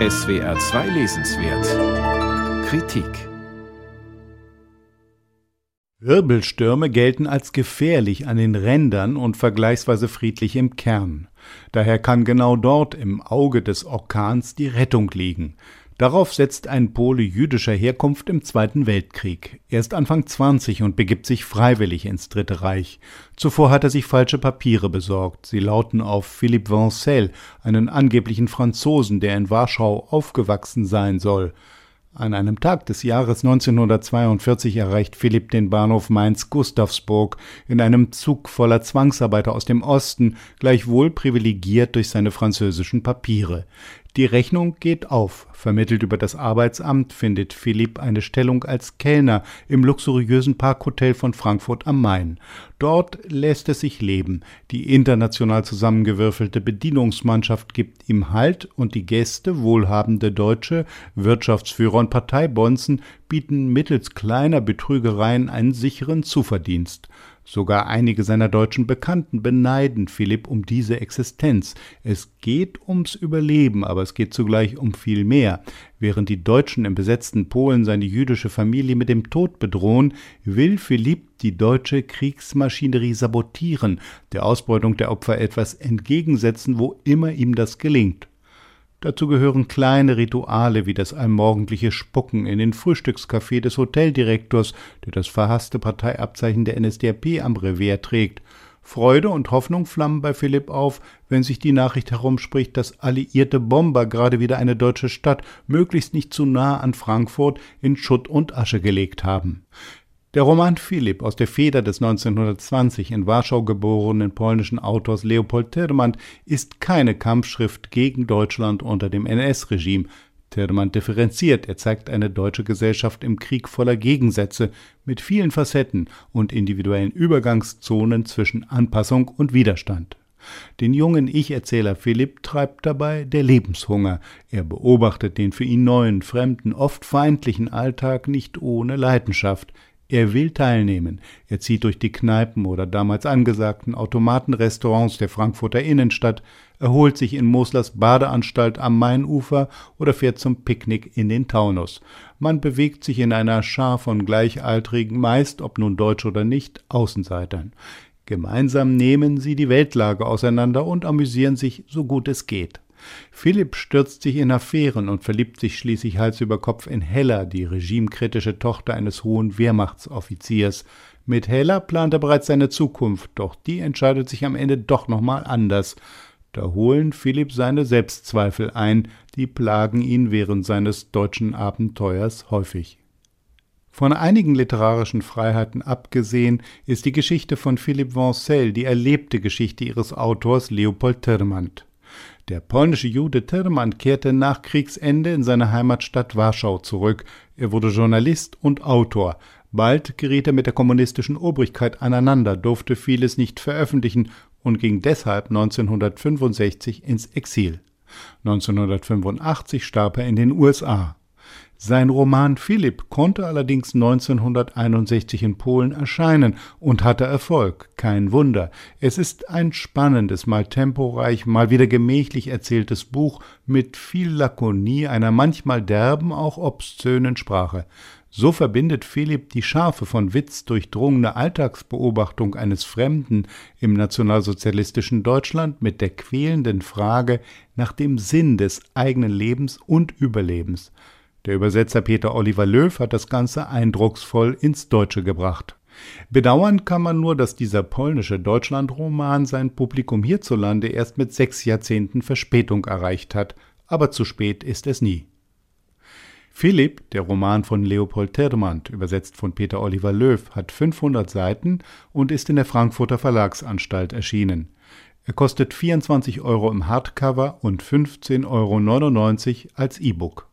SWR 2 Lesenswert Kritik Wirbelstürme gelten als gefährlich an den Rändern und vergleichsweise friedlich im Kern. Daher kann genau dort im Auge des Orkans die Rettung liegen. Darauf setzt ein Pole jüdischer Herkunft im Zweiten Weltkrieg. Er ist Anfang 20 und begibt sich freiwillig ins Dritte Reich. Zuvor hat er sich falsche Papiere besorgt. Sie lauten auf Philippe Vincel, einen angeblichen Franzosen, der in Warschau aufgewachsen sein soll. An einem Tag des Jahres 1942 erreicht Philipp den Bahnhof Mainz-Gustavsburg in einem Zug voller Zwangsarbeiter aus dem Osten, gleichwohl privilegiert durch seine französischen Papiere. Die Rechnung geht auf. Vermittelt über das Arbeitsamt findet Philipp eine Stellung als Kellner im luxuriösen Parkhotel von Frankfurt am Main. Dort lässt es sich leben. Die international zusammengewürfelte Bedienungsmannschaft gibt ihm Halt und die Gäste, wohlhabende Deutsche, Wirtschaftsführer und Parteibonzen, bieten mittels kleiner Betrügereien einen sicheren Zuverdienst. Sogar einige seiner deutschen Bekannten beneiden Philipp um diese Existenz. Es geht ums Überleben, aber es geht zugleich um viel mehr. Während die Deutschen im besetzten Polen seine jüdische Familie mit dem Tod bedrohen, will Philipp die deutsche Kriegsmaschinerie sabotieren, der Ausbeutung der Opfer etwas entgegensetzen, wo immer ihm das gelingt. Dazu gehören kleine Rituale wie das allmorgendliche Spucken in den Frühstückskaffee des Hoteldirektors, der das verhasste Parteiabzeichen der NSDAP am Revers trägt. Freude und Hoffnung flammen bei Philipp auf, wenn sich die Nachricht herumspricht, dass alliierte Bomber gerade wieder eine deutsche Stadt, möglichst nicht zu nah an Frankfurt, in Schutt und Asche gelegt haben. Der Roman Philipp aus der Feder des 1920 in Warschau geborenen polnischen Autors Leopold Tirmand ist keine Kampfschrift gegen Deutschland unter dem NS-Regime. Tirmand differenziert, er zeigt eine deutsche Gesellschaft im Krieg voller Gegensätze, mit vielen Facetten und individuellen Übergangszonen zwischen Anpassung und Widerstand. Den jungen Ich-Erzähler Philipp treibt dabei der Lebenshunger. Er beobachtet den für ihn neuen, fremden, oft feindlichen Alltag nicht ohne Leidenschaft. Er will teilnehmen. Er zieht durch die Kneipen oder damals angesagten Automatenrestaurants der Frankfurter Innenstadt, erholt sich in Moslers Badeanstalt am Mainufer oder fährt zum Picknick in den Taunus. Man bewegt sich in einer Schar von Gleichaltrigen, meist, ob nun deutsch oder nicht, Außenseitern. Gemeinsam nehmen sie die Weltlage auseinander und amüsieren sich so gut es geht. Philipp stürzt sich in Affären und verliebt sich schließlich Hals über Kopf in Hella, die regimekritische Tochter eines hohen Wehrmachtsoffiziers. Mit Hella plant er bereits seine Zukunft, doch die entscheidet sich am Ende doch nochmal anders. Da holen Philipp seine Selbstzweifel ein, die plagen ihn während seines deutschen Abenteuers häufig. Von einigen literarischen Freiheiten abgesehen ist die Geschichte von Philipp Vancel die erlebte Geschichte ihres Autors Leopold Tirmand. Der polnische Jude Tirman kehrte nach Kriegsende in seine Heimatstadt Warschau zurück. Er wurde Journalist und Autor. Bald geriet er mit der kommunistischen Obrigkeit aneinander, durfte vieles nicht veröffentlichen und ging deshalb 1965 ins Exil. 1985 starb er in den USA. Sein Roman Philipp konnte allerdings 1961 in Polen erscheinen und hatte Erfolg. Kein Wunder. Es ist ein spannendes, mal temporeich, mal wieder gemächlich erzähltes Buch mit viel Lakonie, einer manchmal derben, auch obszönen Sprache. So verbindet Philipp die scharfe, von Witz durchdrungene Alltagsbeobachtung eines Fremden im nationalsozialistischen Deutschland mit der quälenden Frage nach dem Sinn des eigenen Lebens und Überlebens. Der Übersetzer Peter Oliver Löw hat das Ganze eindrucksvoll ins Deutsche gebracht. Bedauern kann man nur, dass dieser polnische Deutschlandroman sein Publikum hierzulande erst mit sechs Jahrzehnten Verspätung erreicht hat, aber zu spät ist es nie. Philipp, der Roman von Leopold Tirmand, übersetzt von Peter Oliver Löw, hat 500 Seiten und ist in der Frankfurter Verlagsanstalt erschienen. Er kostet 24 Euro im Hardcover und 15,99 Euro als E-Book.